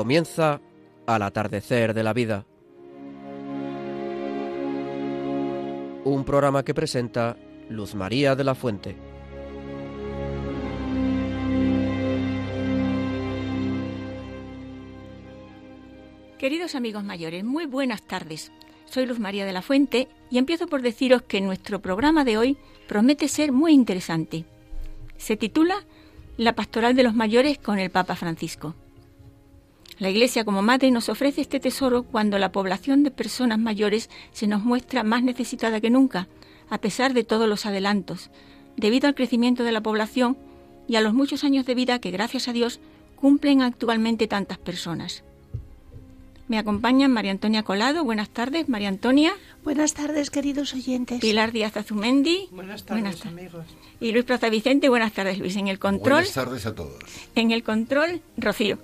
Comienza al atardecer de la vida. Un programa que presenta Luz María de la Fuente. Queridos amigos mayores, muy buenas tardes. Soy Luz María de la Fuente y empiezo por deciros que nuestro programa de hoy promete ser muy interesante. Se titula La Pastoral de los Mayores con el Papa Francisco. La Iglesia como madre nos ofrece este tesoro cuando la población de personas mayores se nos muestra más necesitada que nunca, a pesar de todos los adelantos, debido al crecimiento de la población y a los muchos años de vida que, gracias a Dios, cumplen actualmente tantas personas. Me acompañan María Antonia Colado. Buenas tardes, María Antonia. Buenas tardes, queridos oyentes. Pilar Díaz Azumendi. Buenas tardes, amigos. Y Luis Plaza Vicente. Buenas tardes, Luis. En el control. Buenas tardes a todos. En el control, Rocío.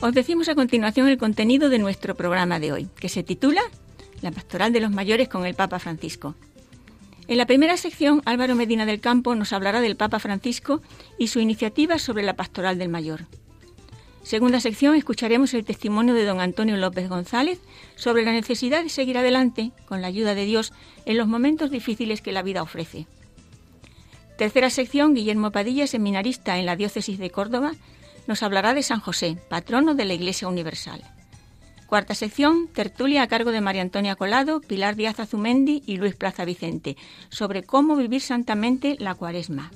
Os decimos a continuación el contenido de nuestro programa de hoy, que se titula La Pastoral de los Mayores con el Papa Francisco. En la primera sección, Álvaro Medina del Campo nos hablará del Papa Francisco y su iniciativa sobre la Pastoral del Mayor. Segunda sección, escucharemos el testimonio de don Antonio López González sobre la necesidad de seguir adelante, con la ayuda de Dios, en los momentos difíciles que la vida ofrece. Tercera sección, Guillermo Padilla, seminarista en la Diócesis de Córdoba, nos hablará de San José, patrono de la Iglesia Universal. Cuarta sección, tertulia a cargo de María Antonia Colado, Pilar Díaz Azumendi y Luis Plaza Vicente, sobre cómo vivir santamente la cuaresma.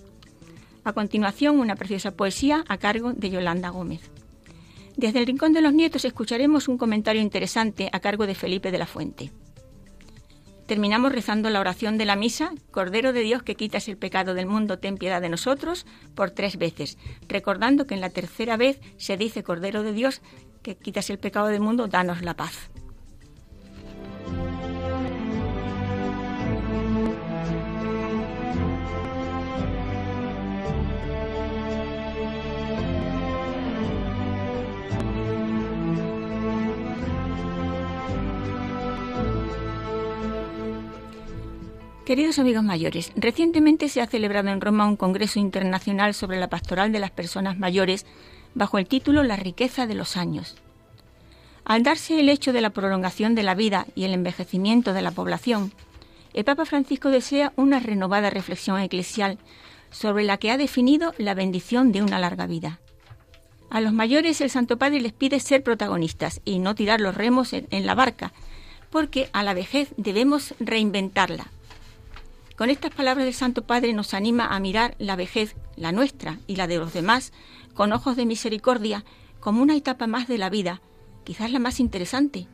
A continuación, una preciosa poesía a cargo de Yolanda Gómez. Desde el Rincón de los Nietos escucharemos un comentario interesante a cargo de Felipe de la Fuente. Terminamos rezando la oración de la misa, Cordero de Dios que quitas el pecado del mundo, ten piedad de nosotros, por tres veces, recordando que en la tercera vez se dice Cordero de Dios que quitas el pecado del mundo, danos la paz. Queridos amigos mayores, recientemente se ha celebrado en Roma un Congreso Internacional sobre la Pastoral de las Personas Mayores bajo el título La riqueza de los años. Al darse el hecho de la prolongación de la vida y el envejecimiento de la población, el Papa Francisco desea una renovada reflexión eclesial sobre la que ha definido la bendición de una larga vida. A los mayores el Santo Padre les pide ser protagonistas y no tirar los remos en, en la barca, porque a la vejez debemos reinventarla, con estas palabras del Santo Padre nos anima a mirar la vejez, la nuestra y la de los demás, con ojos de misericordia, como una etapa más de la vida, quizás la más interesante,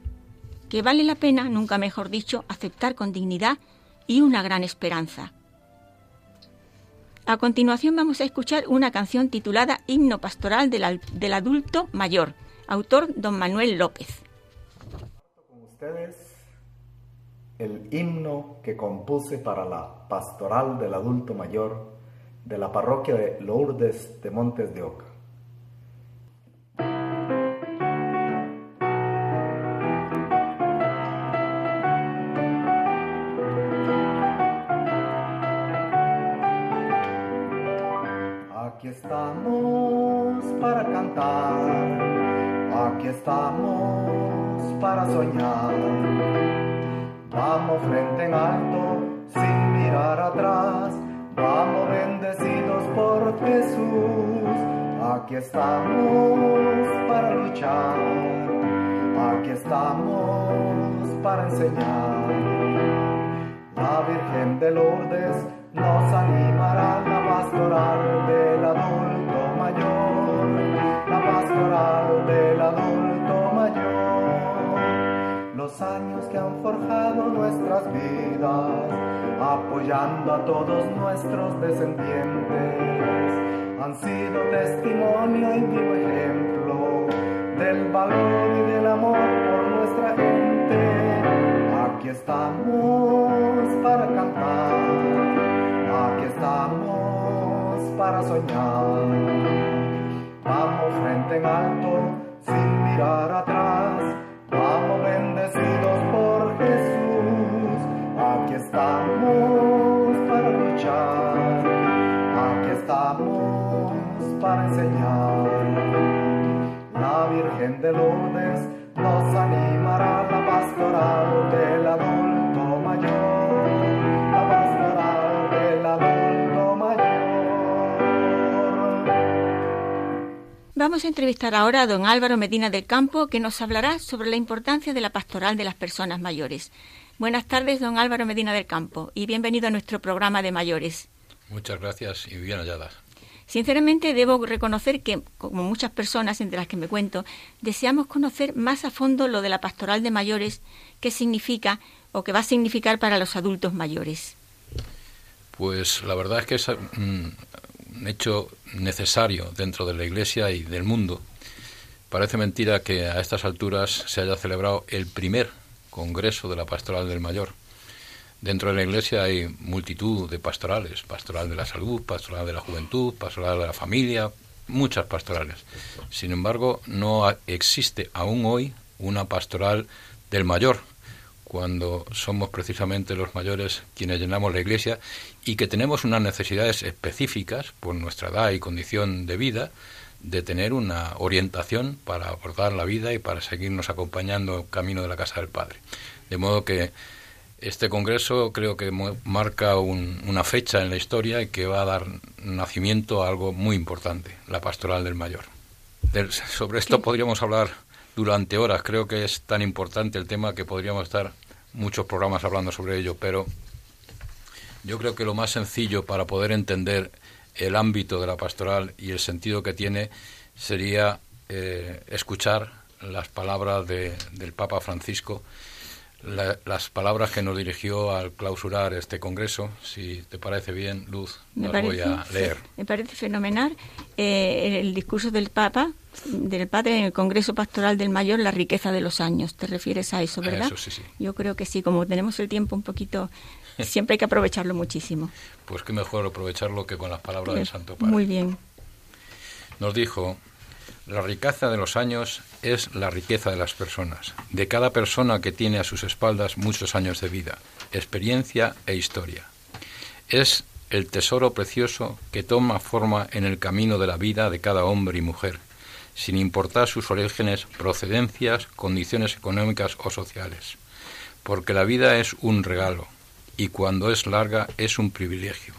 que vale la pena, nunca mejor dicho, aceptar con dignidad y una gran esperanza. A continuación vamos a escuchar una canción titulada Himno Pastoral del, del Adulto Mayor, autor don Manuel López. El himno que compuse para la pastoral del adulto mayor de la parroquia de Lourdes de Montes de Oca. Aquí estamos para cantar, aquí estamos para soñar. Vamos frente en alto, sin mirar atrás. Vamos bendecidos por Jesús. Aquí estamos para luchar. Aquí estamos para enseñar. La Virgen de Lourdes los años que han forjado nuestras vidas, apoyando a todos nuestros descendientes, han sido testimonio y vivo ejemplo del valor y del amor por nuestra gente. Aquí estamos para cantar, aquí estamos para soñar. frente en alto, sin mirar atrás. De Lourdes nos animará la pastoral del adulto mayor. La pastoral del adulto mayor. Vamos a entrevistar ahora a don Álvaro Medina del Campo, que nos hablará sobre la importancia de la pastoral de las personas mayores. Buenas tardes, don Álvaro Medina del Campo, y bienvenido a nuestro programa de mayores. Muchas gracias y bien halladas. Sinceramente, debo reconocer que, como muchas personas entre las que me cuento, deseamos conocer más a fondo lo de la pastoral de mayores, qué significa o qué va a significar para los adultos mayores. Pues la verdad es que es un, un hecho necesario dentro de la Iglesia y del mundo. Parece mentira que a estas alturas se haya celebrado el primer Congreso de la Pastoral del Mayor. Dentro de la Iglesia hay multitud de pastorales, pastoral de la salud, pastoral de la juventud, pastoral de la familia, muchas pastorales. Sin embargo, no existe aún hoy una pastoral del mayor, cuando somos precisamente los mayores quienes llenamos la Iglesia y que tenemos unas necesidades específicas por nuestra edad y condición de vida de tener una orientación para abordar la vida y para seguirnos acompañando camino de la casa del Padre. De modo que este congreso creo que marca un- una fecha en la historia y que va a dar nacimiento a algo muy importante, la pastoral del mayor. Del- sobre esto podríamos hablar durante horas. Creo que es tan importante el tema que podríamos estar muchos programas hablando sobre ello, pero yo creo que lo más sencillo para poder entender el ámbito de la pastoral y el sentido que tiene sería eh, escuchar las palabras de- del Papa Francisco, la- las palabras que nos dirigió al clausurar este congreso. Si te parece bien, Luz, Me las voy a leer. Me parece fenomenal eh, el discurso del Papa, del Padre en el Congreso Pastoral del Mayor, la riqueza de los años. ¿Te refieres a eso, verdad? Eso sí, sí. Yo creo que sí, como tenemos el tiempo un poquito, siempre hay que aprovecharlo muchísimo. Pues qué mejor aprovecharlo que con las palabras del Santo Padre. Muy bien. Nos dijo, la riqueza de los años es la riqueza de las personas, de cada persona que tiene a sus espaldas muchos años de vida, experiencia e historia. Es el tesoro precioso que toma forma en el camino de la vida de cada hombre y mujer, sin importar sus orígenes, procedencias, condiciones económicas o sociales. Porque la vida es un regalo, y cuando es larga es un privilegio,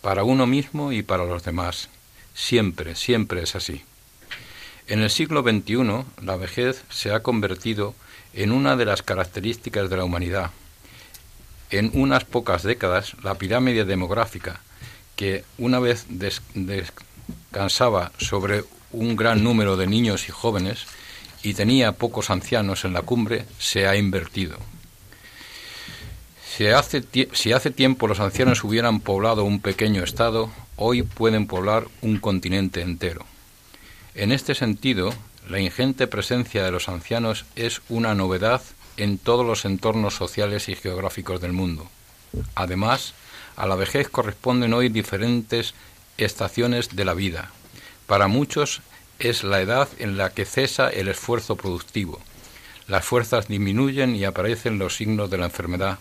para uno mismo y para los demás. Siempre, siempre es así. En el siglo XXI, la vejez se ha convertido en una de las características de la humanidad. En unas pocas décadas, la pirámide demográfica, que una vez des- descansaba sobre un gran número de niños y jóvenes y tenía pocos ancianos en la cumbre, se ha invertido. Si hace tiempo los ancianos hubieran poblado un pequeño estado, hoy pueden poblar un continente entero. En este sentido, la ingente presencia de los ancianos es una novedad en todos los entornos sociales y geográficos del mundo. Además, a la vejez corresponden hoy diferentes estaciones de la vida. Para muchos es la edad en la que cesa el esfuerzo productivo. Las fuerzas disminuyen y aparecen los signos de la enfermedad,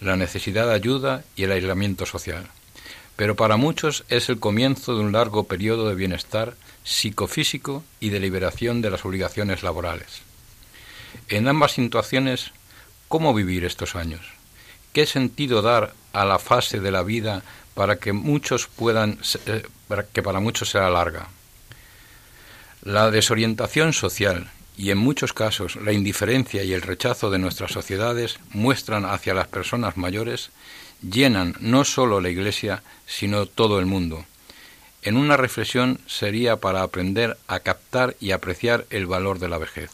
la necesidad de ayuda y el aislamiento social. Pero para muchos es el comienzo de un largo periodo de bienestar psicofísico y de liberación de las obligaciones laborales. En ambas situaciones, ¿cómo vivir estos años? ¿Qué sentido dar a la fase de la vida para que muchos puedan eh, para que para muchos sea larga? La desorientación social y en muchos casos la indiferencia y el rechazo de nuestras sociedades muestran hacia las personas mayores llenan no solo la Iglesia, sino todo el mundo. En una reflexión sería para aprender a captar y apreciar el valor de la vejez.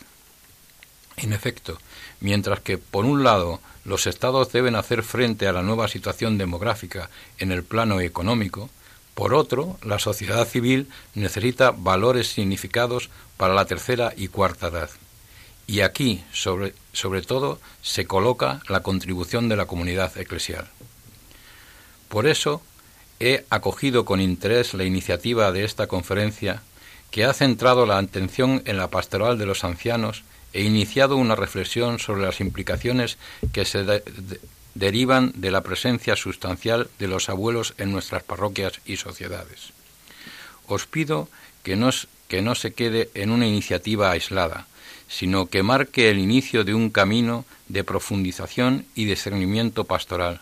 En efecto, mientras que, por un lado, los estados deben hacer frente a la nueva situación demográfica en el plano económico, por otro, la sociedad civil necesita valores significados para la tercera y cuarta edad. Y aquí, sobre, sobre todo, se coloca la contribución de la comunidad eclesial. Por eso, he acogido con interés la iniciativa de esta conferencia que ha centrado la atención en la pastoral de los ancianos e iniciado una reflexión sobre las implicaciones que se derivan de la presencia sustancial de los abuelos en nuestras parroquias y sociedades. Os pido que no, que no se quede en una iniciativa aislada, sino que marque el inicio de un camino de profundización y discernimiento pastoral.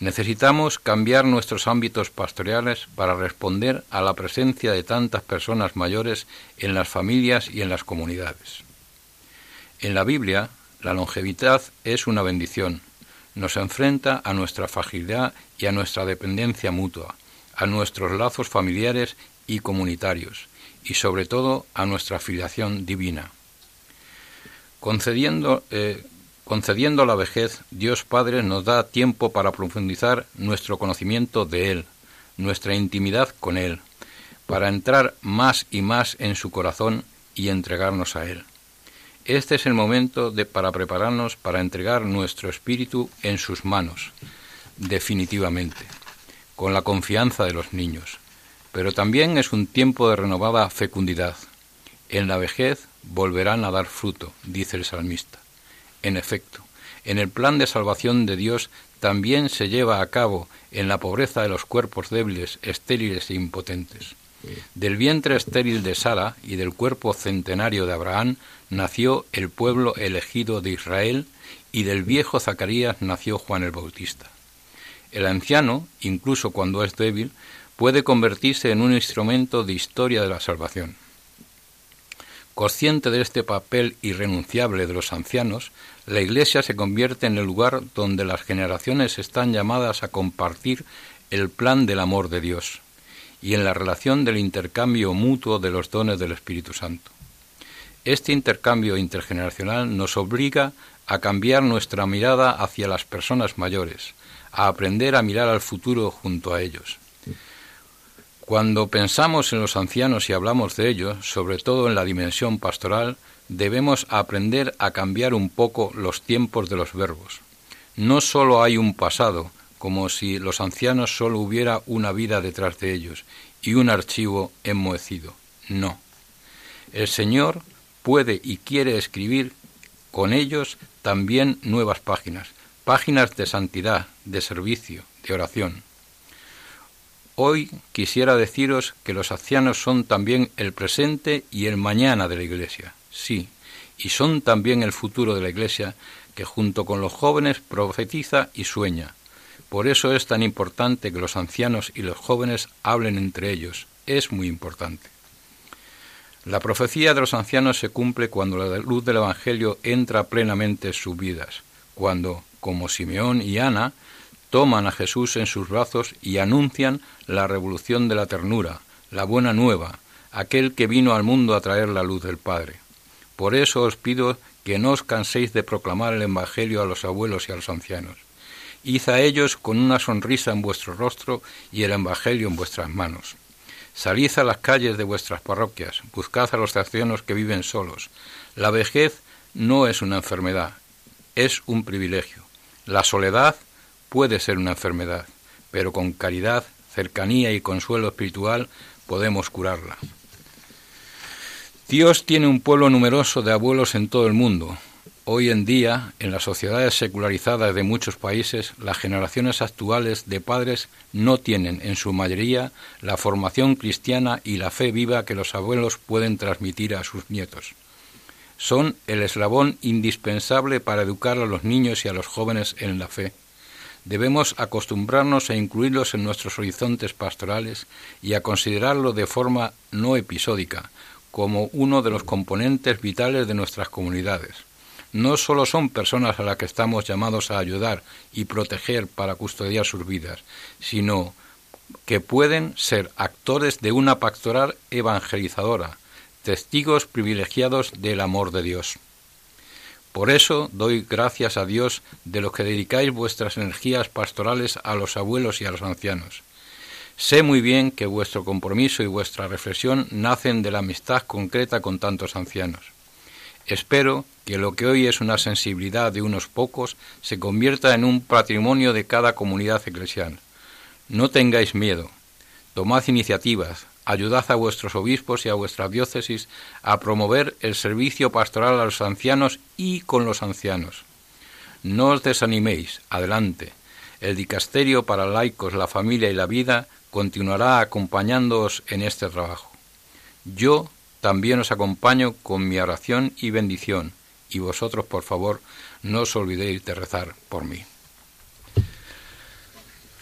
Necesitamos cambiar nuestros ámbitos pastorales para responder a la presencia de tantas personas mayores en las familias y en las comunidades. En la Biblia, la longevidad es una bendición. Nos enfrenta a nuestra fragilidad y a nuestra dependencia mutua, a nuestros lazos familiares y comunitarios, y sobre todo a nuestra filiación divina. Concediendo, eh, concediendo la vejez, Dios Padre nos da tiempo para profundizar nuestro conocimiento de Él, nuestra intimidad con Él, para entrar más y más en su corazón y entregarnos a Él. Este es el momento para prepararnos para entregar nuestro espíritu en sus manos, definitivamente, con la confianza de los niños. Pero también es un tiempo de renovada fecundidad. En la vejez volverán a dar fruto, dice el salmista. En efecto, en el plan de salvación de Dios también se lleva a cabo en la pobreza de los cuerpos débiles, estériles e impotentes. Del vientre estéril de Sara y del cuerpo centenario de Abraham nació el pueblo elegido de Israel y del viejo Zacarías nació Juan el Bautista. El anciano, incluso cuando es débil, puede convertirse en un instrumento de historia de la salvación. Consciente de este papel irrenunciable de los ancianos, la Iglesia se convierte en el lugar donde las generaciones están llamadas a compartir el plan del amor de Dios y en la relación del intercambio mutuo de los dones del Espíritu Santo. Este intercambio intergeneracional nos obliga a cambiar nuestra mirada hacia las personas mayores, a aprender a mirar al futuro junto a ellos. Cuando pensamos en los ancianos y hablamos de ellos, sobre todo en la dimensión pastoral, debemos aprender a cambiar un poco los tiempos de los verbos. No sólo hay un pasado, como si los ancianos sólo hubiera una vida detrás de ellos y un archivo enmohecido. No. El Señor puede y quiere escribir con ellos también nuevas páginas, páginas de santidad, de servicio, de oración. Hoy quisiera deciros que los ancianos son también el presente y el mañana de la Iglesia, sí, y son también el futuro de la Iglesia que junto con los jóvenes profetiza y sueña. Por eso es tan importante que los ancianos y los jóvenes hablen entre ellos. Es muy importante. La profecía de los ancianos se cumple cuando la luz del Evangelio entra plenamente en sus vidas, cuando, como Simeón y Ana, toman a Jesús en sus brazos y anuncian la revolución de la ternura, la buena nueva, aquel que vino al mundo a traer la luz del Padre. Por eso os pido que no os canséis de proclamar el Evangelio a los abuelos y a los ancianos. Id a ellos con una sonrisa en vuestro rostro y el Evangelio en vuestras manos. Salid a las calles de vuestras parroquias, buscad a los ancianos que viven solos. La vejez no es una enfermedad, es un privilegio. La soledad puede ser una enfermedad, pero con caridad, cercanía y consuelo espiritual podemos curarla. Dios tiene un pueblo numeroso de abuelos en todo el mundo. Hoy en día, en las sociedades secularizadas de muchos países, las generaciones actuales de padres no tienen, en su mayoría, la formación cristiana y la fe viva que los abuelos pueden transmitir a sus nietos. Son el eslabón indispensable para educar a los niños y a los jóvenes en la fe debemos acostumbrarnos a incluirlos en nuestros horizontes pastorales y a considerarlo de forma no episódica, como uno de los componentes vitales de nuestras comunidades. No solo son personas a las que estamos llamados a ayudar y proteger para custodiar sus vidas, sino que pueden ser actores de una pastoral evangelizadora, testigos privilegiados del amor de Dios. Por eso doy gracias a Dios de lo que dedicáis vuestras energías pastorales a los abuelos y a los ancianos. Sé muy bien que vuestro compromiso y vuestra reflexión nacen de la amistad concreta con tantos ancianos. Espero que lo que hoy es una sensibilidad de unos pocos se convierta en un patrimonio de cada comunidad eclesial. No tengáis miedo, tomad iniciativas, ayudad a vuestros obispos y a vuestras diócesis a promover el servicio pastoral a los ancianos y con los ancianos. No os desaniméis, adelante. El dicasterio para laicos, la familia y la vida continuará acompañándoos en este trabajo. Yo también os acompaño con mi oración y bendición, y vosotros, por favor, no os olvidéis de rezar por mí.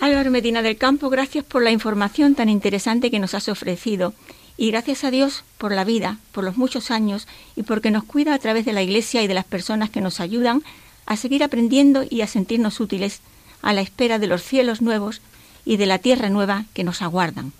Álvaro Medina del Campo, gracias por la información tan interesante que nos has ofrecido y gracias a Dios por la vida, por los muchos años y porque nos cuida a través de la Iglesia y de las personas que nos ayudan a seguir aprendiendo y a sentirnos útiles a la espera de los cielos nuevos y de la tierra nueva que nos aguardan.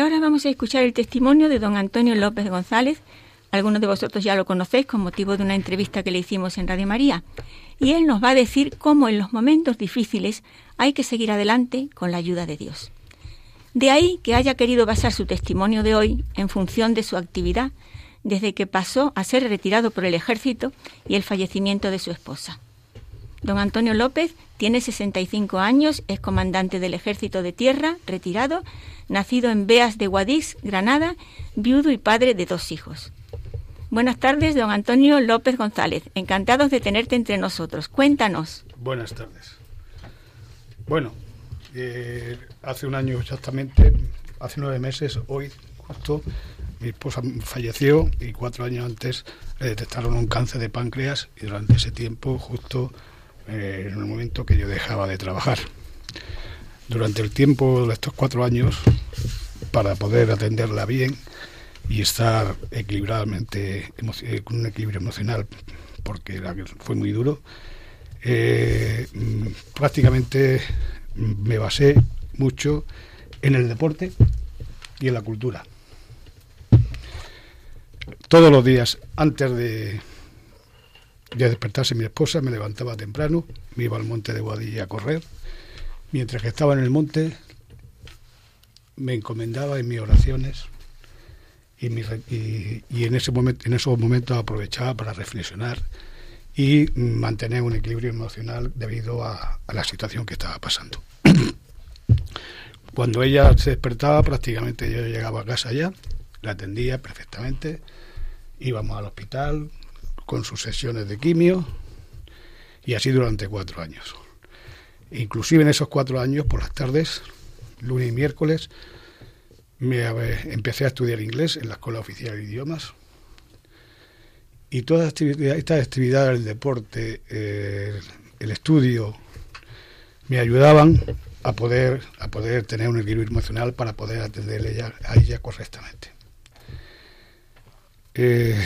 Ahora vamos a escuchar el testimonio de don Antonio López González. Algunos de vosotros ya lo conocéis con motivo de una entrevista que le hicimos en Radio María. Y él nos va a decir cómo en los momentos difíciles hay que seguir adelante con la ayuda de Dios. De ahí que haya querido basar su testimonio de hoy en función de su actividad desde que pasó a ser retirado por el ejército y el fallecimiento de su esposa. Don Antonio López tiene 65 años, es comandante del Ejército de Tierra, retirado, nacido en Beas de Guadix, Granada, viudo y padre de dos hijos. Buenas tardes, don Antonio López González. Encantados de tenerte entre nosotros. Cuéntanos. Buenas tardes. Bueno, eh, hace un año exactamente, hace nueve meses, hoy justo, mi esposa falleció y cuatro años antes le detectaron un cáncer de páncreas y durante ese tiempo justo eh, en el momento que yo dejaba de trabajar. Durante el tiempo de estos cuatro años, para poder atenderla bien y estar equilibradamente, eh, con un equilibrio emocional, porque fue muy duro, eh, mm, prácticamente me basé mucho en el deporte y en la cultura. Todos los días, antes de, de despertarse mi esposa, me levantaba temprano, me iba al monte de Guadilla a correr. Mientras que estaba en el monte, me encomendaba en mis oraciones y, y, en, ese momento, en esos momentos aprovechaba para reflexionar y mantener un equilibrio emocional debido a, a la situación que estaba pasando. Cuando ella se despertaba, prácticamente yo llegaba a casa ya, la atendía perfectamente, íbamos al hospital, con sus sesiones de quimio y así durante cuatro años. Inclusive en esos cuatro años, por las tardes, lunes y miércoles, me empecé a estudiar inglés en la Escuela Oficial de Idiomas. Y todas estas actividades, el deporte, eh, el estudio, me ayudaban a poder, a poder tener un equilibrio emocional para poder atenderle a ella correctamente. Eh,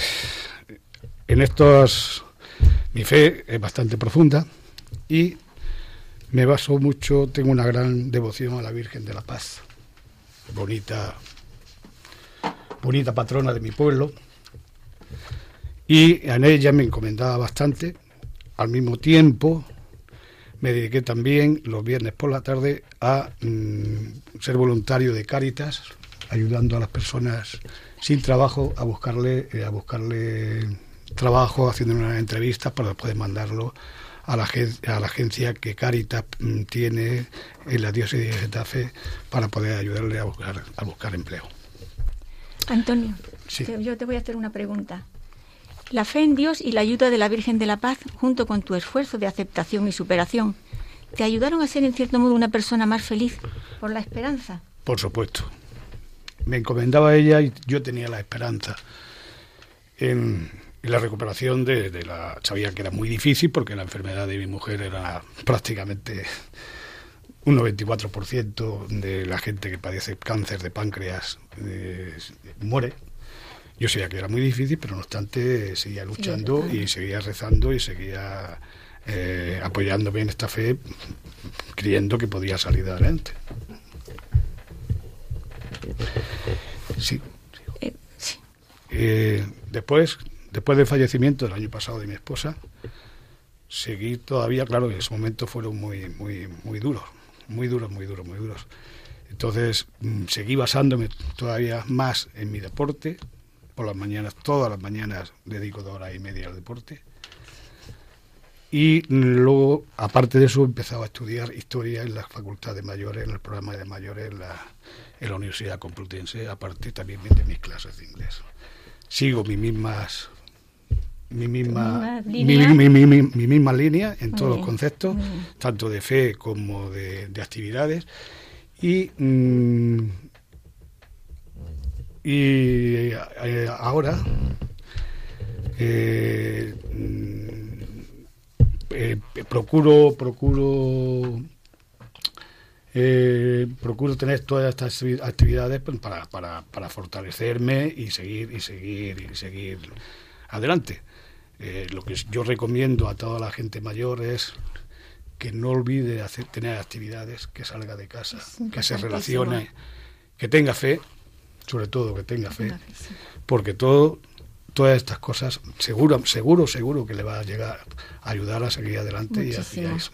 en estos, mi fe es bastante profunda y me baso mucho, tengo una gran devoción a la Virgen de la Paz, bonita, bonita patrona de mi pueblo, y en ella me encomendaba bastante. Al mismo tiempo, me dediqué también los viernes por la tarde a mm, ser voluntario de Cáritas, ayudando a las personas sin trabajo a buscarle, eh, a buscarle trabajo haciendo unas entrevistas para poder mandarlo a la, a la agencia que Caritas mm, tiene en la diócesis de Getafe para poder ayudarle a buscar, a buscar empleo. Antonio, yo te voy a hacer una pregunta. La fe en Dios y la ayuda de la Virgen de la Paz, junto con tu esfuerzo de aceptación y superación, ¿te ayudaron a ser en cierto modo una persona más feliz por la esperanza? Por supuesto. Me encomendaba a ella y yo tenía la esperanza en, y la recuperación de, de, la... Sabía que era muy difícil porque la enfermedad de mi mujer era prácticamente un 94% de la gente que padece cáncer de páncreas eh, muere. Yo sabía que era muy difícil, pero no obstante seguía luchando y seguía rezando y seguía eh, apoyándome en esta fe, creyendo que podía salir adelante. Sí. Eh, eh, después, después del fallecimiento del año pasado de mi esposa, seguí todavía, claro, en ese momento fueron muy, muy, muy duros, muy duros, muy duros, muy duros. Entonces mm, seguí basándome todavía más en mi deporte. Por las mañanas, todas las mañanas dedico dos horas y media al deporte. Y luego, aparte de eso, empezaba a estudiar historia en la Facultad de Mayores, en el programa de mayores en la, en la Universidad Complutense, aparte también de mis clases de inglés. Sigo mis mismas mi misma, mi, misma línea en todos los conceptos, tanto de fe como de, actividades. Y, mm, y eh, ahora eh, mm, eh, procuro procuro eh, procuro tener todas estas actividades pues, para, para, para, fortalecerme y seguir y seguir y seguir adelante. Eh, lo que yo recomiendo a toda la gente mayor es que no olvide hacer, tener actividades, que salga de casa, que se relacione, que tenga fe, sobre todo que tenga fe, porque todo todas estas cosas seguro seguro seguro que le va a llegar a ayudar a seguir adelante y a, eso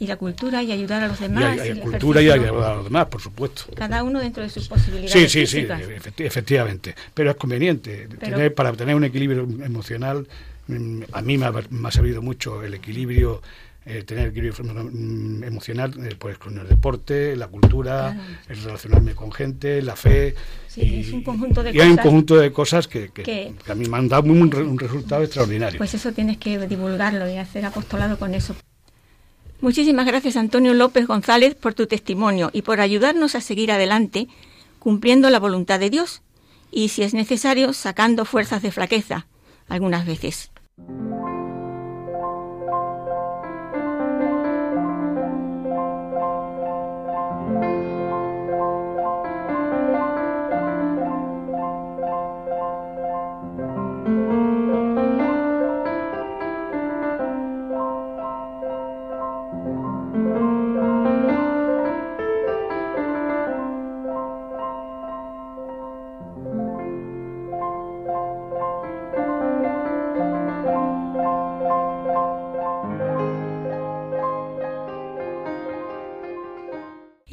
y la cultura y ayudar a los demás. Y, la cultura y ayudar a los demás, por supuesto. Cada uno dentro de sus posibilidades. Sí, sí, sí, efectivamente. Pero es conveniente tener, para tener un equilibrio emocional. Mm, a mí me ha, servido mucho el equilibrio eh, tener equilibrio mm, emocional eh, pues con el deporte, la cultura, el relacionarme con gente, la fe. Sí, y, es un conjunto de y hay un conjunto de cosas que, que, a mí me han dado un, un, resultado extraordinario. Pues eso tienes que divulgarlo y hacer apostolado con eso. Muchísimas gracias Antonio López González por tu testimonio y por ayudarnos a seguir adelante cumpliendo la voluntad de Dios y, si es necesario, sacando fuerzas de flaqueza algunas veces.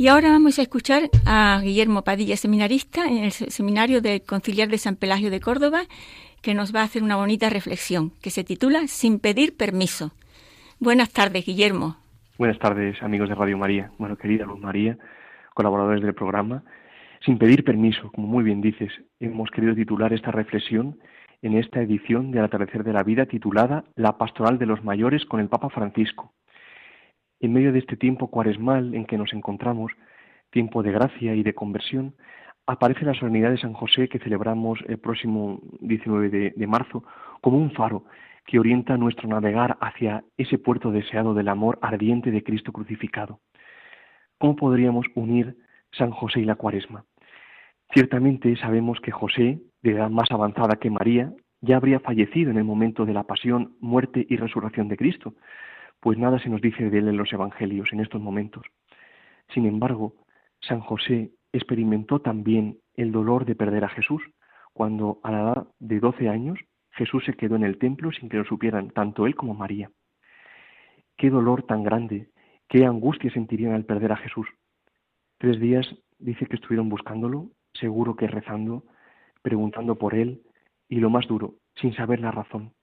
Y ahora vamos a escuchar a Guillermo Padilla, seminarista en el seminario del Conciliar de San Pelagio de Córdoba, que nos va a hacer una bonita reflexión que se titula Sin pedir permiso. Buenas tardes, Guillermo. Buenas tardes, amigos de Radio María. Bueno, querida Luz María, colaboradores del programa. Sin pedir permiso, como muy bien dices, hemos querido titular esta reflexión en esta edición de Al atardecer de la vida titulada La pastoral de los mayores con el Papa Francisco en medio de este tiempo cuaresmal en que nos encontramos, tiempo de gracia y de conversión, aparece la solemnidad de San José que celebramos el próximo 19 de, de marzo como un faro que orienta nuestro navegar hacia ese puerto deseado del amor ardiente de Cristo crucificado. ¿Cómo podríamos unir San José y la cuaresma? Ciertamente sabemos que José, de edad más avanzada que María, ya habría fallecido en el momento de la pasión, muerte y resurrección de Cristo, pues nada se nos dice de él en los Evangelios en estos momentos. Sin embargo, San José experimentó también el dolor de perder a Jesús, cuando a la edad de doce años Jesús se quedó en el templo sin que lo supieran tanto él como María. Qué dolor tan grande, qué angustia sentirían al perder a Jesús. Tres días dice que estuvieron buscándolo, seguro que rezando, preguntando por él, y lo más duro, sin saber la razón.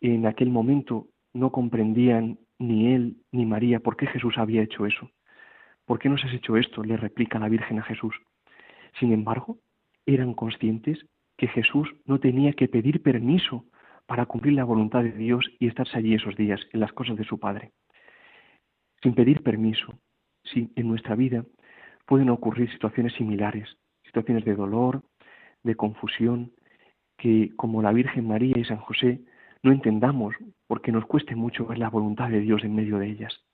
En aquel momento no comprendían ni él ni María por qué Jesús había hecho eso. ¿Por qué nos has hecho esto? le replica la Virgen a Jesús. Sin embargo, eran conscientes que Jesús no tenía que pedir permiso para cumplir la voluntad de Dios y estarse allí esos días en las cosas de su Padre. Sin pedir permiso, sí, en nuestra vida pueden ocurrir situaciones similares, situaciones de dolor, de confusión, que como la Virgen María y San José no entendamos porque nos cueste mucho ver la voluntad de Dios en medio de ellas.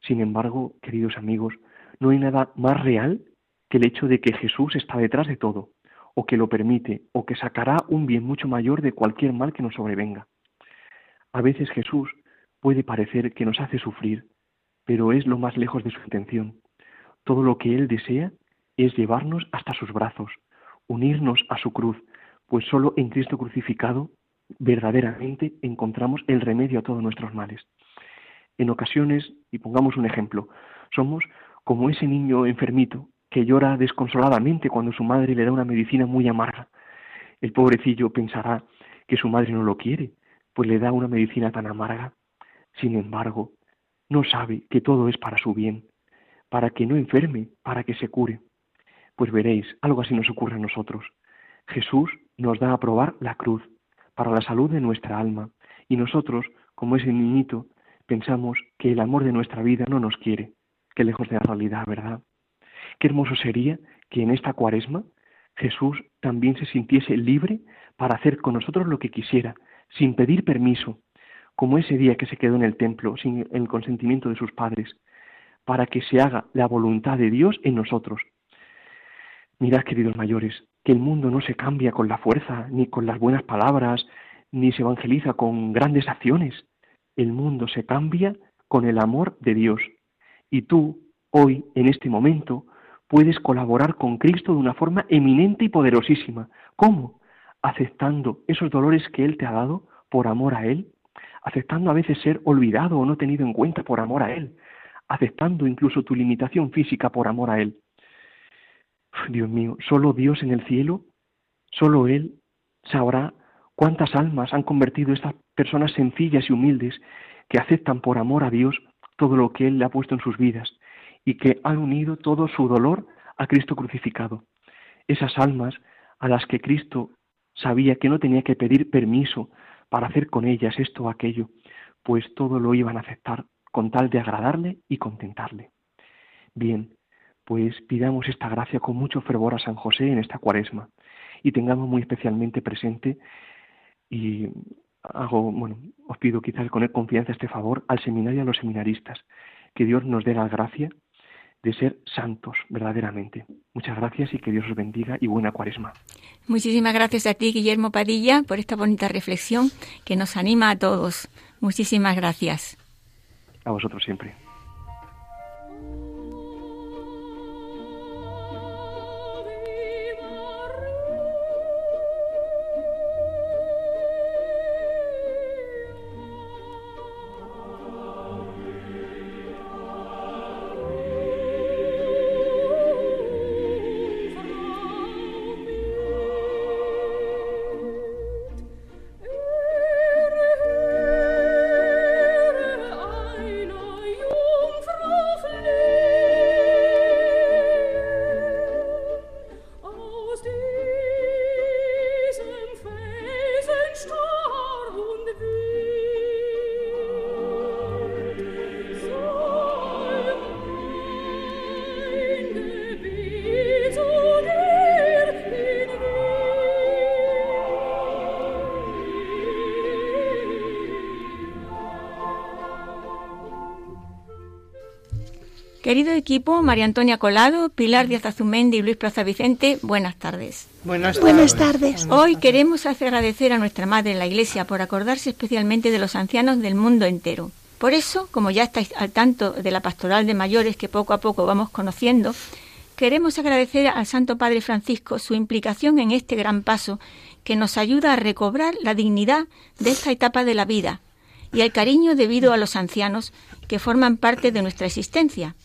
Sin embargo, queridos amigos, no hay nada más real que el hecho de que Jesús está detrás de todo, o que lo permite, o que sacará un bien mucho mayor de cualquier mal que nos sobrevenga. A veces Jesús puede parecer que nos hace sufrir, pero es lo más lejos de su intención. Todo lo que Él desea es llevarnos hasta sus brazos, unirnos a su cruz, pues solo en Cristo crucificado verdaderamente encontramos el remedio a todos nuestros males. En ocasiones, y pongamos un ejemplo, somos como ese niño enfermito que llora desconsoladamente cuando su madre le da una medicina muy amarga. El pobrecillo pensará que su madre no lo quiere, pues le da una medicina tan amarga. Sin embargo, no sabe que todo es para su bien, para que no enferme, para que se cure. Pues veréis, algo así nos ocurre a nosotros. Jesús nos da a probar la cruz para la salud de nuestra alma, y nosotros, como ese niñito, pensamos que el amor de nuestra vida no nos quiere, que lejos de la realidad, ¿verdad? Qué hermoso sería que en esta cuaresma Jesús también se sintiese libre para hacer con nosotros lo que quisiera, sin pedir permiso, como ese día que se quedó en el templo sin el consentimiento de sus padres, para que se haga la voluntad de Dios en nosotros. Mirad, queridos mayores, que el mundo no se cambia con la fuerza, ni con las buenas palabras, ni se evangeliza con grandes acciones. El mundo se cambia con el amor de Dios. Y tú, hoy, en este momento, puedes colaborar con Cristo de una forma eminente y poderosísima. ¿Cómo? Aceptando esos dolores que Él te ha dado por amor a Él, aceptando a veces ser olvidado o no tenido en cuenta por amor a Él, aceptando incluso tu limitación física por amor a Él. Dios mío, solo Dios en el cielo, solo Él sabrá cuántas almas han convertido estas personas sencillas y humildes que aceptan por amor a Dios todo lo que Él le ha puesto en sus vidas y que han unido todo su dolor a Cristo crucificado. Esas almas a las que Cristo sabía que no tenía que pedir permiso para hacer con ellas esto o aquello, pues todo lo iban a aceptar con tal de agradarle y contentarle. Bien, pues pidamos esta gracia con mucho fervor a San José en esta cuaresma y tengamos muy especialmente presente y hago, bueno, os pido quizás con confianza este favor al seminario y a los seminaristas, que Dios nos dé la gracia de ser santos verdaderamente. Muchas gracias y que Dios os bendiga y buena cuaresma. Muchísimas gracias a ti, Guillermo Padilla, por esta bonita reflexión que nos anima a todos. Muchísimas gracias. A vosotros siempre. Querido equipo, María Antonia Colado, Pilar Díaz Azumendi y Luis Plaza Vicente, buenas tardes. Buenas tardes. Buenas tardes. Hoy queremos agradecer a nuestra Madre en la Iglesia por acordarse especialmente de los ancianos del mundo entero. Por eso, como ya estáis al tanto de la pastoral de mayores que poco a poco vamos conociendo, queremos agradecer al Santo Padre Francisco su implicación en este gran paso que nos ayuda a recobrar la dignidad de esta etapa de la vida y el cariño debido a los ancianos que forman parte de nuestra existencia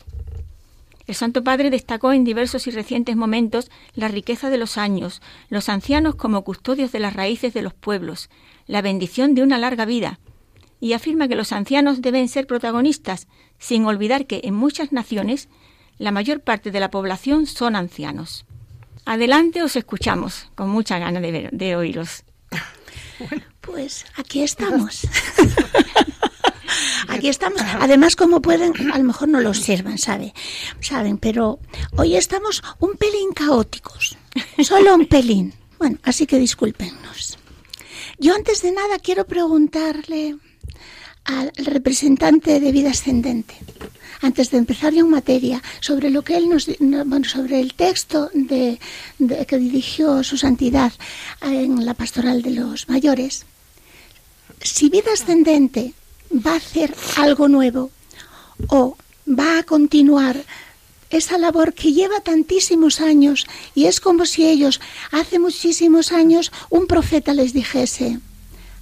el Santo Padre destacó en diversos y recientes momentos la riqueza de los años, los ancianos como custodios de las raíces de los pueblos, la bendición de una larga vida, y afirma que los ancianos deben ser protagonistas, sin olvidar que en muchas naciones la mayor parte de la población son ancianos. Adelante os escuchamos, con mucha gana de, de oíros. Pues aquí estamos. Aquí estamos. Además, como pueden, a lo mejor no lo observan, ¿sabe? saben, pero hoy estamos un pelín caóticos. Solo un pelín. Bueno, así que discúlpenos. Yo antes de nada quiero preguntarle al representante de vida ascendente, antes de empezar ya en materia, sobre lo que él nos, bueno, sobre el texto de, que dirigió su santidad en la pastoral de los mayores. Si vida ascendente va a hacer algo nuevo o va a continuar esa labor que lleva tantísimos años y es como si ellos hace muchísimos años un profeta les dijese,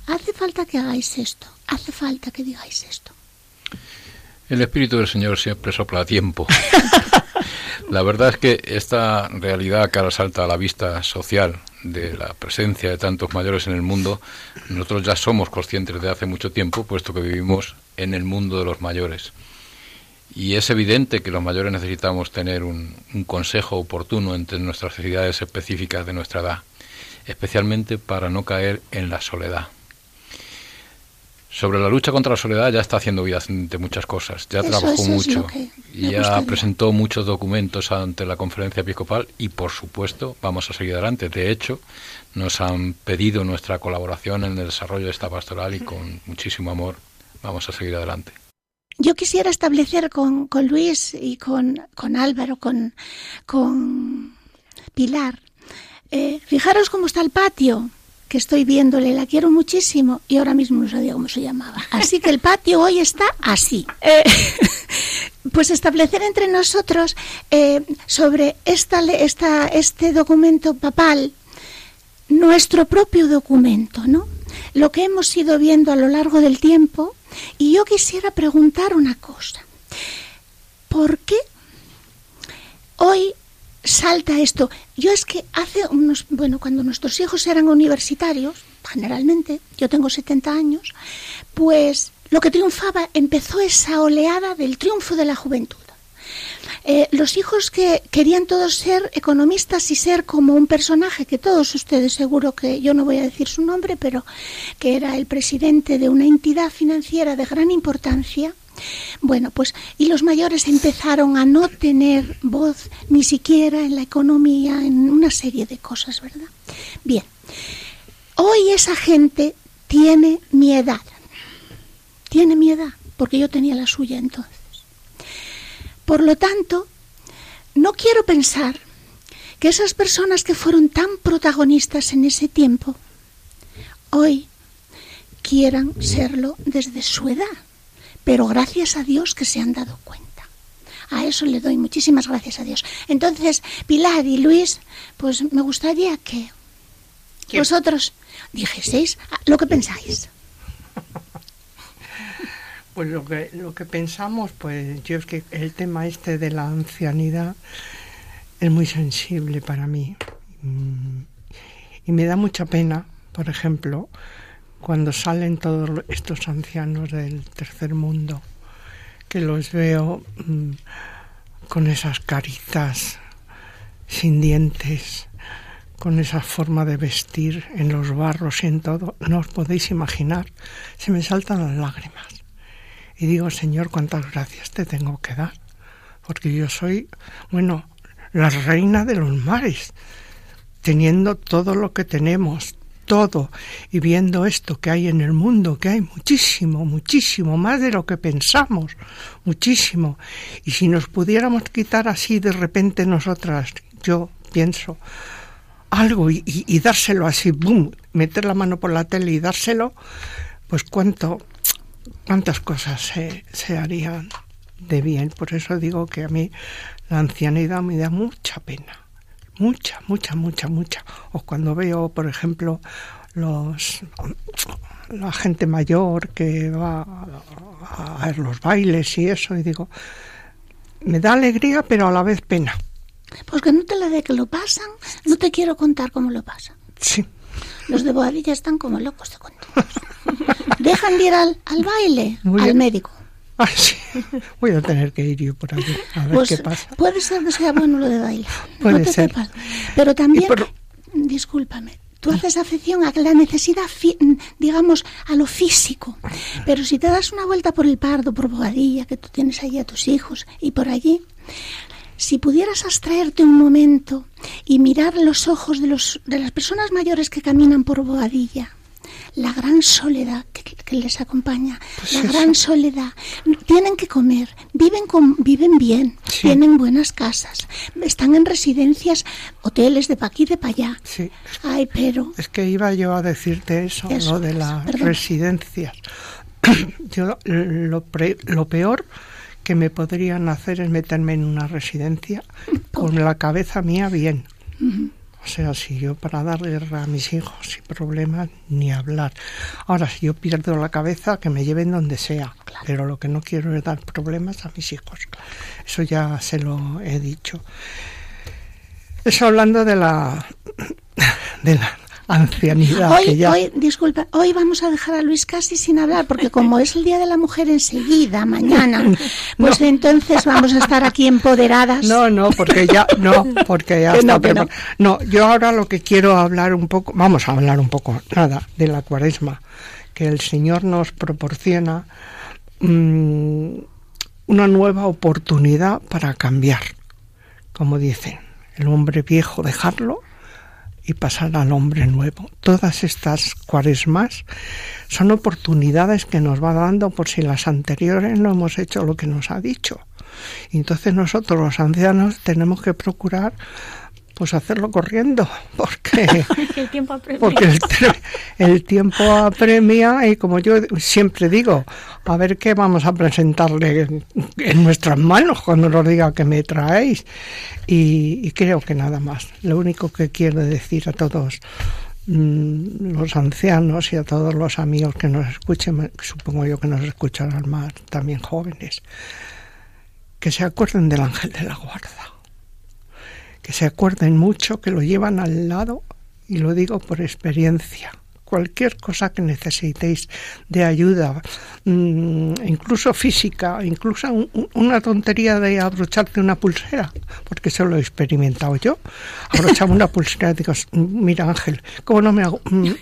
hace falta que hagáis esto, hace falta que digáis esto. El Espíritu del Señor siempre sopla a tiempo. la verdad es que esta realidad que ahora salta a la vista social de la presencia de tantos mayores en el mundo, nosotros ya somos conscientes de hace mucho tiempo, puesto que vivimos en el mundo de los mayores. Y es evidente que los mayores necesitamos tener un, consejo oportuno entre nuestras necesidades específicas de nuestra edad, especialmente para no caer en la soledad. Sobre la lucha contra la soledad ya está haciendo vida de muchas cosas, ya trabajó mucho y ya presentó muchos documentos ante la conferencia episcopal y por supuesto vamos a seguir adelante. De hecho, nos han pedido nuestra colaboración en el desarrollo de esta pastoral y con muchísimo amor vamos a seguir adelante. Yo quisiera establecer con, Luis y con, con Álvaro, con, con Pilar, eh, fijaros cómo está el patio que estoy viéndole, la quiero muchísimo y ahora mismo no sabía cómo se llamaba. Así que el patio hoy está así. Eh, pues establecer entre nosotros eh, sobre esta, esta, este documento papal nuestro propio documento, ¿no? Lo que hemos ido viendo a lo largo del tiempo y yo quisiera preguntar una cosa. ¿Por qué hoy salta esto? Yo es que hace unos, bueno, cuando nuestros hijos eran universitarios, generalmente, yo tengo 70 años, pues lo que triunfaba empezó esa oleada del triunfo de la juventud. Eh, los hijos que querían todos ser economistas y ser como un personaje que todos ustedes seguro que yo no voy a decir su nombre, pero que era el presidente de una entidad financiera de gran importancia. Bueno, pues y los mayores empezaron a no tener voz ni siquiera en la economía, en una serie de cosas, ¿verdad? Bien, hoy esa gente tiene mi edad, tiene mi edad, porque yo tenía la suya entonces. Por lo tanto, no quiero pensar que esas personas que fueron tan protagonistas en ese tiempo, hoy quieran serlo desde su edad. Pero gracias a Dios que se han dado cuenta. A eso le doy muchísimas gracias a Dios. Entonces, Pilar y Luis, pues me gustaría que vosotros dijeseis lo que pensáis. Pues lo que, lo que pensamos, pues yo es que el tema este de la ancianidad es muy sensible para mí. Mm, y me da mucha pena, por ejemplo, cuando salen todos estos ancianos del tercer mundo, que los veo mm, con esas caritas sin dientes, con esa forma de vestir en los barros y en todo, no os podéis imaginar, se me saltan las lágrimas. Y digo, Señor, cuántas gracias te tengo que dar, porque yo soy, bueno, la reina de los mares, teniendo todo lo que tenemos, todo, y viendo esto que hay en el mundo, que hay muchísimo, muchísimo, más de lo que pensamos, muchísimo. Y si nos pudiéramos quitar así de repente nosotras, yo pienso, algo y, dárselo así, boom, meter la mano por la tele y dárselo, pues cuánto, cuántas cosas se, se harían de bien. Por eso digo que a mí la ancianidad me da mucha pena. Mucha, mucha, mucha, mucha. O cuando veo, por ejemplo, los la gente mayor que va a, ver los bailes y eso, y digo, me da alegría, pero a la vez pena. Pues que no te la de que lo pasan, no te quiero contar cómo lo pasan. Sí. Los de Boadilla están como locos de contados. Dejan de ir al, baile, al médico. Voy a tener que ir yo por ahí a ver pues qué pasa. Puede ser que sea bueno lo de baile. Puede ser. Pero también, discúlpame, tú haces afección a la necesidad, digamos, a lo físico. Pero si te das una vuelta por el Pardo, por Boadilla, que tú tienes allí a tus hijos y por allí, si pudieras abstraerte un momento y mirar los ojos de, los, de las personas mayores que caminan por Boadilla, la gran soledad que, les acompaña, pues la gran soledad. Tienen que comer, viven, con, viven bien, tienen buenas casas, están en residencias, hoteles de pa' aquí, de pa' allá. Sí. Ay, pero... Es que iba yo a decirte eso, lo de las residencias. yo lo, lo peor que me podrían hacer es meterme en una residencia con la cabeza mía bien. O sea, si yo para dar guerra a mis hijos sin problemas, ni hablar. Ahora, si yo pierdo la cabeza, que me lleven donde sea. Pero lo que no quiero es dar problemas a mis hijos. Eso ya se lo he dicho. Eso hablando de la, de la ancianidad. Hoy, hoy, disculpa, hoy vamos a dejar a Luis casi sin hablar, porque como es el Día de la Mujer enseguida, mañana, pues entonces vamos a estar aquí empoderadas. No, no, porque ya, no, porque ya está no, no, yo ahora lo que quiero hablar un poco, vamos a hablar un poco, nada, de la cuaresma, que el Señor nos proporciona mm, una nueva oportunidad para cambiar, como dicen, el hombre viejo dejarlo y pasar al hombre nuevo. Todas estas cuaresmas son oportunidades que nos va dando por si las anteriores no hemos hecho lo que nos ha dicho. Entonces nosotros los ancianos tenemos que procurar pues hacerlo corriendo, porque el tiempo apremia. Porque el, tiempo apremia y como yo siempre digo, a ver qué vamos a presentarle en nuestras manos cuando nos diga que me traéis. Y, creo que nada más. Lo único que quiero decir a todos mm, los ancianos y a todos los amigos que nos escuchen, supongo yo que nos escucharán más también jóvenes, que se acuerden del ángel de la guarda se acuerden mucho, que lo llevan al lado, y lo digo por experiencia. Cualquier cosa que necesitéis de ayuda, mm, incluso física, incluso una tontería de abrocharte una pulsera, porque eso lo he experimentado yo. Abrochaba una pulsera y digo, mira Ángel, ¿cómo no me,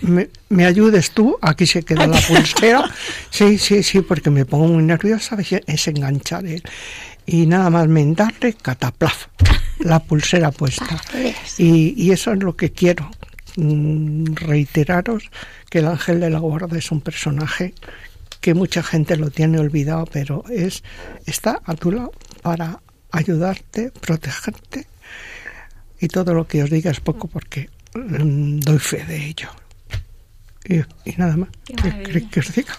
me, me, ayudes tú? Aquí se queda la pulsera. Sí, sí, sí, porque me pongo muy nerviosa, es enganchar él y nada más mendarle cataplaf la pulsera puesta. Y, eso es lo que quiero. Mm, reiteraros que el ángel de la guarda es un personaje que mucha gente lo tiene olvidado, pero es está a tu lado para ayudarte, protegerte y todo lo que os diga es poco porque mm, doy fe de ello. Y, nada más. ¿Qué, que os diga?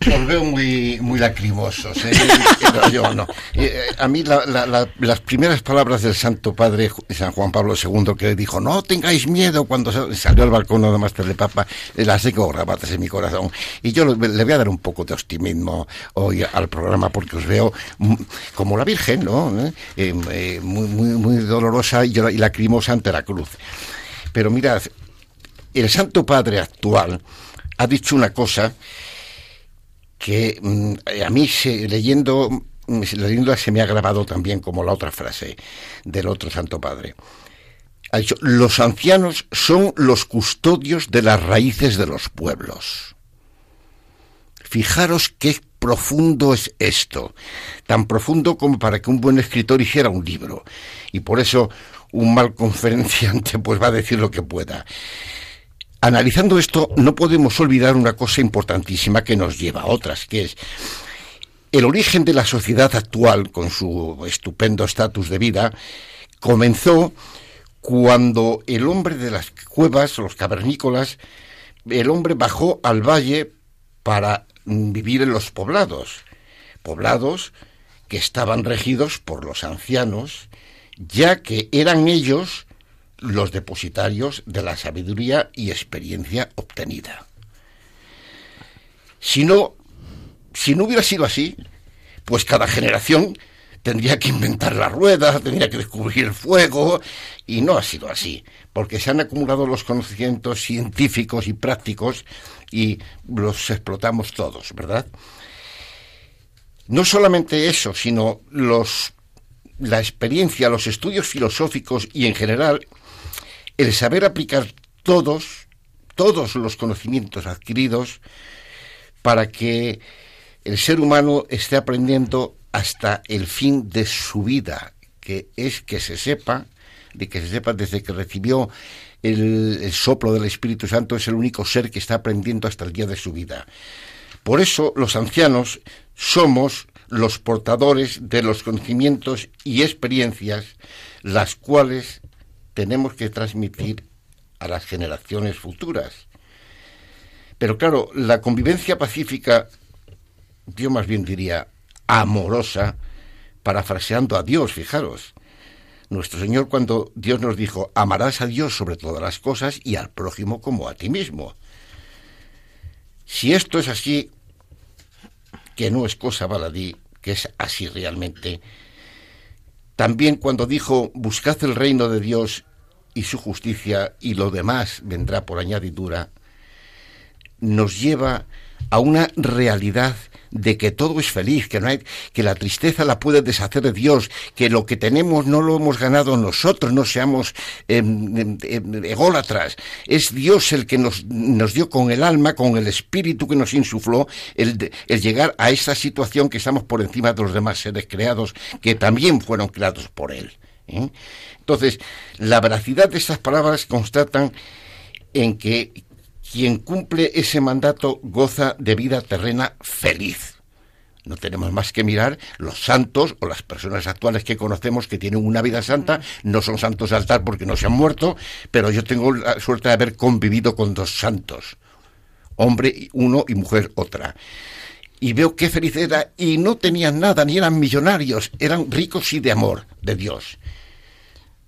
Os veo muy, muy lacrimosos. ¿eh? Yo no. Eh, a mí las primeras palabras del Santo Padre San Juan Pablo II que dijo, no tengáis miedo cuando salió al balcón de Máster de Papa, eh, las tengo grabadas en mi corazón. Y yo le voy a dar un poco de optimismo hoy al programa porque os veo como la Virgen, ¿no? muy, muy, muy dolorosa y, y lacrimosa ante la cruz. Pero mirad, el Santo Padre actual ha dicho una cosa que mm, a mí se, leyendo, mm, se me ha grabado también como la otra frase del otro Santo Padre. Ha dicho, los ancianos son los custodios de las raíces de los pueblos. Fijaros qué profundo es esto, tan profundo como para que un buen escritor hiciera un libro. Y por eso un mal conferenciante pues va a decir lo que pueda. Analizando esto, no podemos olvidar una cosa importantísima que nos lleva a otras, que es el origen de la sociedad actual, con su estupendo estatus de vida, comenzó cuando el hombre de las cuevas, los cavernícolas, el hombre bajó al valle para vivir en los poblados, poblados que estaban regidos por los ancianos, ya que eran ellos los depositarios de la sabiduría y experiencia obtenida. Si no, si no hubiera sido así, pues cada generación tendría que inventar la rueda, tendría que descubrir el fuego, y no ha sido así, porque se han acumulado los conocimientos científicos y prácticos y los explotamos todos, ¿verdad? No solamente eso, sino los, la experiencia, los estudios filosóficos y en general el saber aplicar todos, todos los conocimientos adquiridos para que el ser humano esté aprendiendo hasta el fin de su vida, que es que se sepa, de que se sepa desde que recibió el, soplo del Espíritu Santo, es el único ser que está aprendiendo hasta el día de su vida. Por eso los ancianos somos los portadores de los conocimientos y experiencias, las cuales tenemos que transmitir a las generaciones futuras. Pero claro, la convivencia pacífica, yo más bien diría amorosa, parafraseando a Dios, fijaros. Nuestro Señor cuando Dios nos dijo, amarás a Dios sobre todas las cosas y al prójimo como a ti mismo. Si esto es así, que no es cosa baladí, que es así realmente, también cuando dijo, buscad el reino de Dios y su justicia y lo demás vendrá por añadidura, nos lleva a una realidad de que todo es feliz, que no hay, que la tristeza la puede deshacer de Dios, que lo que tenemos no lo hemos ganado nosotros, no seamos eh, ególatras. Es Dios el que nos, nos, dio con el alma, con el espíritu que nos insufló, el, el llegar a esa situación que estamos por encima de los demás seres creados, que también fueron creados por Él. ¿Eh? Entonces, la veracidad de estas palabras constatan en que quien cumple ese mandato goza de vida terrena feliz. No tenemos más que mirar los santos o las personas actuales que conocemos que tienen una vida santa. No son santos de altar porque no se han muerto, pero yo tengo la suerte de haber convivido con dos santos. Hombre uno y mujer otra. Y veo qué feliz era y no tenían nada, ni eran millonarios, eran ricos y de amor de Dios.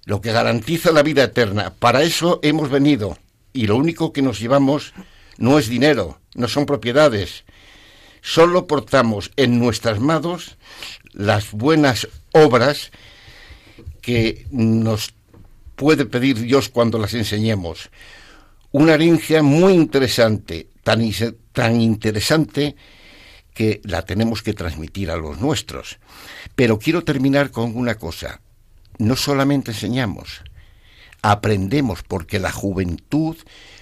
Lo que garantiza la vida eterna. Para eso hemos venido y lo único que nos llevamos no es dinero, no son propiedades. Solo portamos en nuestras manos las buenas obras que nos puede pedir Dios cuando las enseñemos. Una herencia muy interesante, tan, tan interesante que la tenemos que transmitir a los nuestros. Pero quiero terminar con una cosa. No solamente enseñamos, aprendemos porque la juventud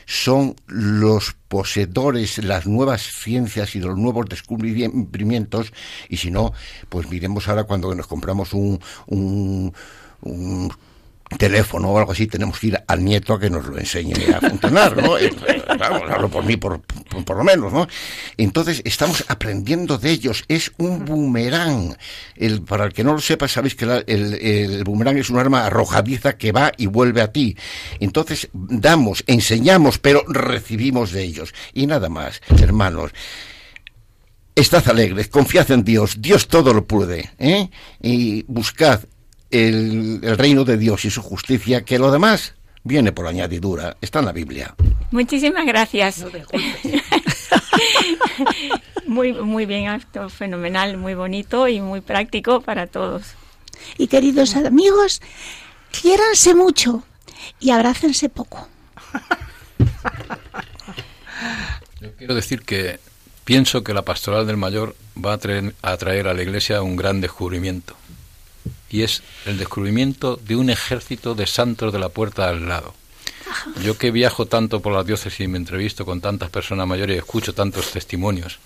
son los poseedores las nuevas ciencias y los nuevos descubrimientos. Y si no, pues miremos ahora cuando nos compramos un, un, un teléfono o algo así, tenemos que ir al nieto a que nos lo enseñe a funcionar, ¿no? Vamos, hablo por mí, por, por, lo menos, ¿no? Entonces, estamos aprendiendo de ellos. Es un boomerang. El, para el que no lo sepa, sabéis que el, el boomerang es un arma arrojadiza que va y vuelve a ti. Entonces, damos, enseñamos, pero recibimos de ellos. Y nada más, hermanos. Estad alegres, confiad en Dios, Dios todo lo puede, ¿eh? Y buscad el, reino de Dios y su justicia, que lo demás viene por añadidura, está en la Biblia. Muchísimas gracias. muy, muy bien, acto fenomenal, muy bonito y muy práctico para todos. Y queridos amigos, quiéranse mucho y abrácense poco. Yo quiero decir que pienso que la pastoral del mayor va a traer, a traer a la iglesia un gran descubrimiento y es el descubrimiento de un ejército de santos de la puerta al lado. Yo que viajo tanto por la diócesis y me entrevisto con tantas personas mayores y escucho tantos testimonios,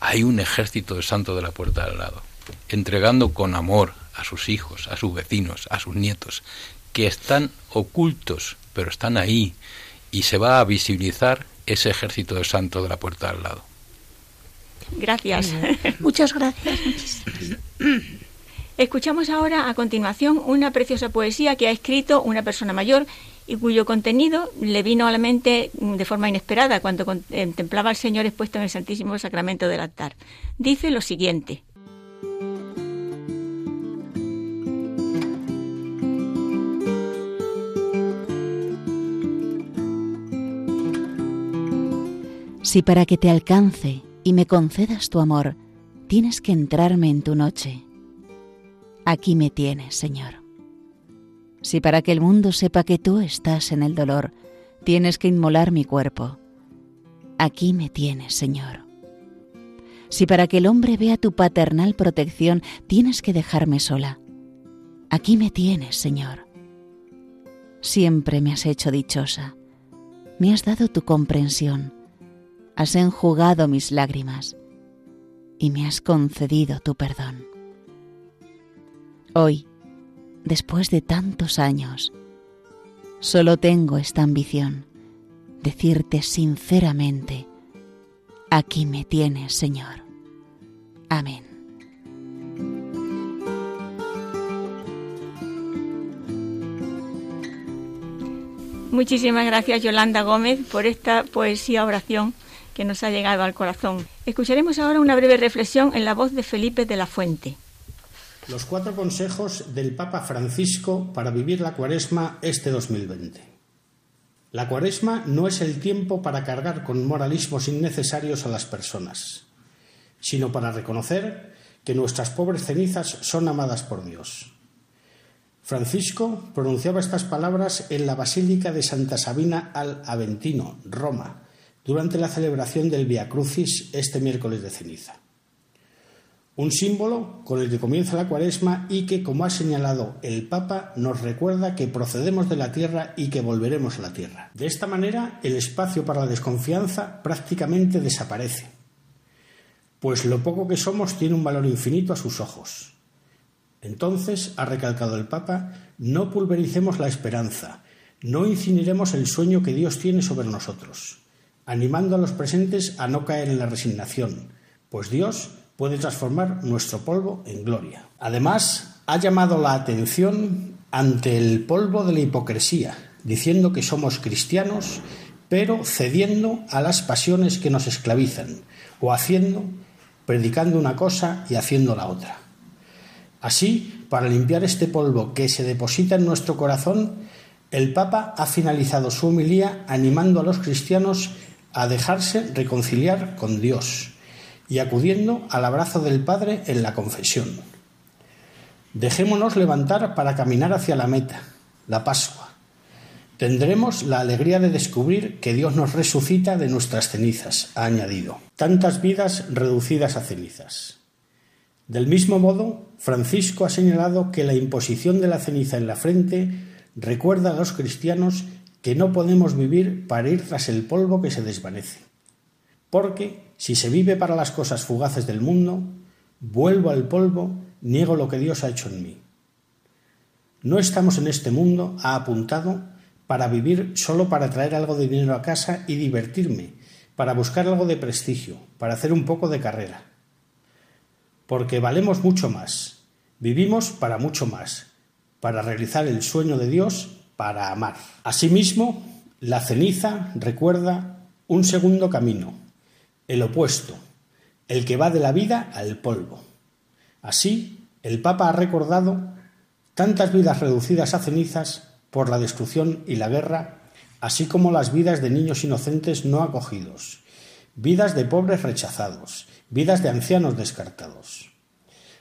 hay un ejército de santos de la puerta al lado, entregando con amor a sus hijos, a sus vecinos, a sus nietos, que están ocultos, pero están ahí, y se va a visibilizar ese ejército de santos de la puerta al lado. Gracias. Muchas gracias. Escuchamos ahora a continuación una preciosa poesía que ha escrito una persona mayor y cuyo contenido le vino a la mente de forma inesperada cuando contemplaba al Señor expuesto en el Santísimo Sacramento del altar. Dice lo siguiente. Si para que te alcance y me concedas tu amor, tienes que entrarme en tu noche aquí me tienes, Señor. Si para que el mundo sepa que tú estás en el dolor, tienes que inmolar mi cuerpo, aquí me tienes, Señor. Si para que el hombre vea tu paternal protección, tienes que dejarme sola, aquí me tienes, Señor. Siempre me has hecho dichosa, me has dado tu comprensión, has enjugado mis lágrimas y me has concedido tu perdón. Hoy, después de tantos años, solo tengo esta ambición, decirte sinceramente, aquí me tienes, Señor. Amén. Muchísimas gracias Yolanda Gómez por esta poesía oración que nos ha llegado al corazón. Escucharemos ahora una breve reflexión en la voz de Felipe de la Fuente. Los cuatro consejos del Papa Francisco para vivir la cuaresma este 2020. La cuaresma no es el tiempo para cargar con moralismos innecesarios a las personas, sino para reconocer que nuestras pobres cenizas son amadas por Dios Francisco pronunciaba estas palabras en la Basílica de Santa Sabina al Aventino, Roma, durante la celebración del Via Crucis este miércoles de ceniza. Un símbolo con el que comienza la cuaresma y que, como ha señalado el Papa, nos recuerda que procedemos de la tierra y que volveremos a la tierra. De esta manera, el espacio para la desconfianza prácticamente desaparece, pues lo poco que somos tiene un valor infinito a sus ojos. Entonces, ha recalcado el Papa, no pulvericemos la esperanza, no incineremos el sueño que Dios tiene sobre nosotros, animando a los presentes a no caer en la resignación, pues Dios puede transformar nuestro polvo en gloria. Además, ha llamado la atención ante el polvo de la hipocresía, diciendo que somos cristianos, pero cediendo a las pasiones que nos esclavizan, o haciendo, predicando una cosa y haciendo la otra. Así, para limpiar este polvo que se deposita en nuestro corazón, el Papa ha finalizado su homilía animando a los cristianos a dejarse reconciliar con Dios y acudiendo al abrazo del Padre en la confesión. Dejémonos levantar para caminar hacia la meta, la Pascua. Tendremos la alegría de descubrir que Dios nos resucita de nuestras cenizas, ha añadido. Tantas vidas reducidas a cenizas. Del mismo modo, Francisco ha señalado que la imposición de la ceniza en la frente recuerda a los cristianos que no podemos vivir para ir tras el polvo que se desvanece. Porque si se vive para las cosas fugaces del mundo, vuelvo al polvo, niego lo que Dios ha hecho en mí. No estamos en este mundo, ha apuntado, para vivir solo para traer algo de dinero a casa y divertirme, para buscar algo de prestigio, para hacer un poco de carrera porque valemos mucho más. Vivimos para mucho más, para realizar el sueño de Dios, para amar. Asimismo, la ceniza recuerda un segundo camino, el opuesto, el que va de la vida al polvo. Así, el Papa ha recordado tantas vidas reducidas a cenizas por la destrucción y la guerra, así como las vidas de niños inocentes no acogidos, vidas de pobres rechazados, vidas de ancianos descartados.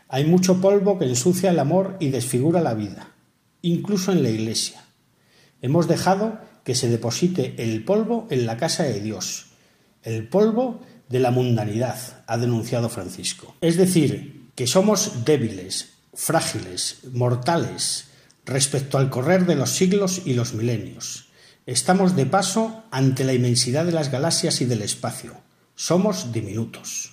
Hay mucho polvo que ensucia el amor y desfigura la vida, incluso en la Iglesia. Hemos dejado que se deposite el polvo en la casa de Dios, el polvo de la mundanidad, ha denunciado Francisco. Es decir, que somos débiles, frágiles, mortales, respecto al correr de los siglos y los milenios. Estamos de paso ante la inmensidad de las galaxias y del espacio. Somos diminutos.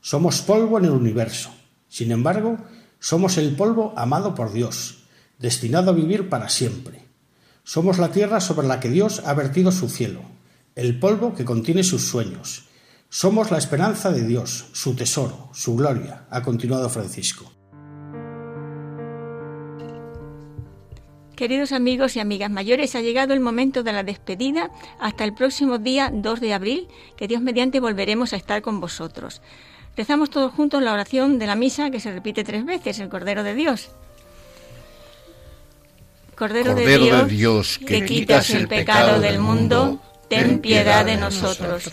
Somos polvo en el universo. Sin embargo, somos el polvo amado por Dios, destinado a vivir para siempre. Somos la tierra sobre la que Dios ha vertido su cielo, el polvo que contiene sus sueños. Somos la esperanza de Dios, su tesoro, su gloria, ha continuado Francisco. Queridos amigos y amigas mayores, ha llegado el momento de la despedida hasta el próximo día 2 de abril, que Dios mediante volveremos a estar con vosotros. Rezamos todos juntos la oración de la misa que se repite tres veces, el Cordero de Dios. Cordero, de, Dios, que, quitas el pecado del mundo, ten piedad de nosotros.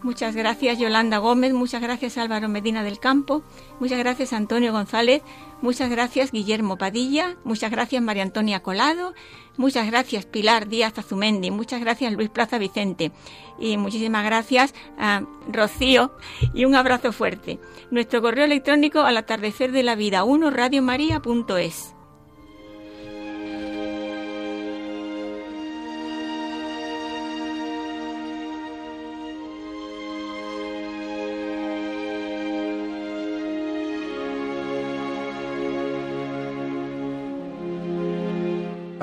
Muchas gracias Yolanda Gómez, muchas gracias Álvaro Medina del Campo, muchas gracias Antonio González, muchas gracias Guillermo Padilla, muchas gracias María Antonia Colado, muchas gracias Pilar Díaz Azumendi, muchas gracias Luis Plaza Vicente. Y muchísimas gracias a Rocío. Y un abrazo fuerte. Nuestro correo electrónico al atardecer de la vida 1 radiomaria.es.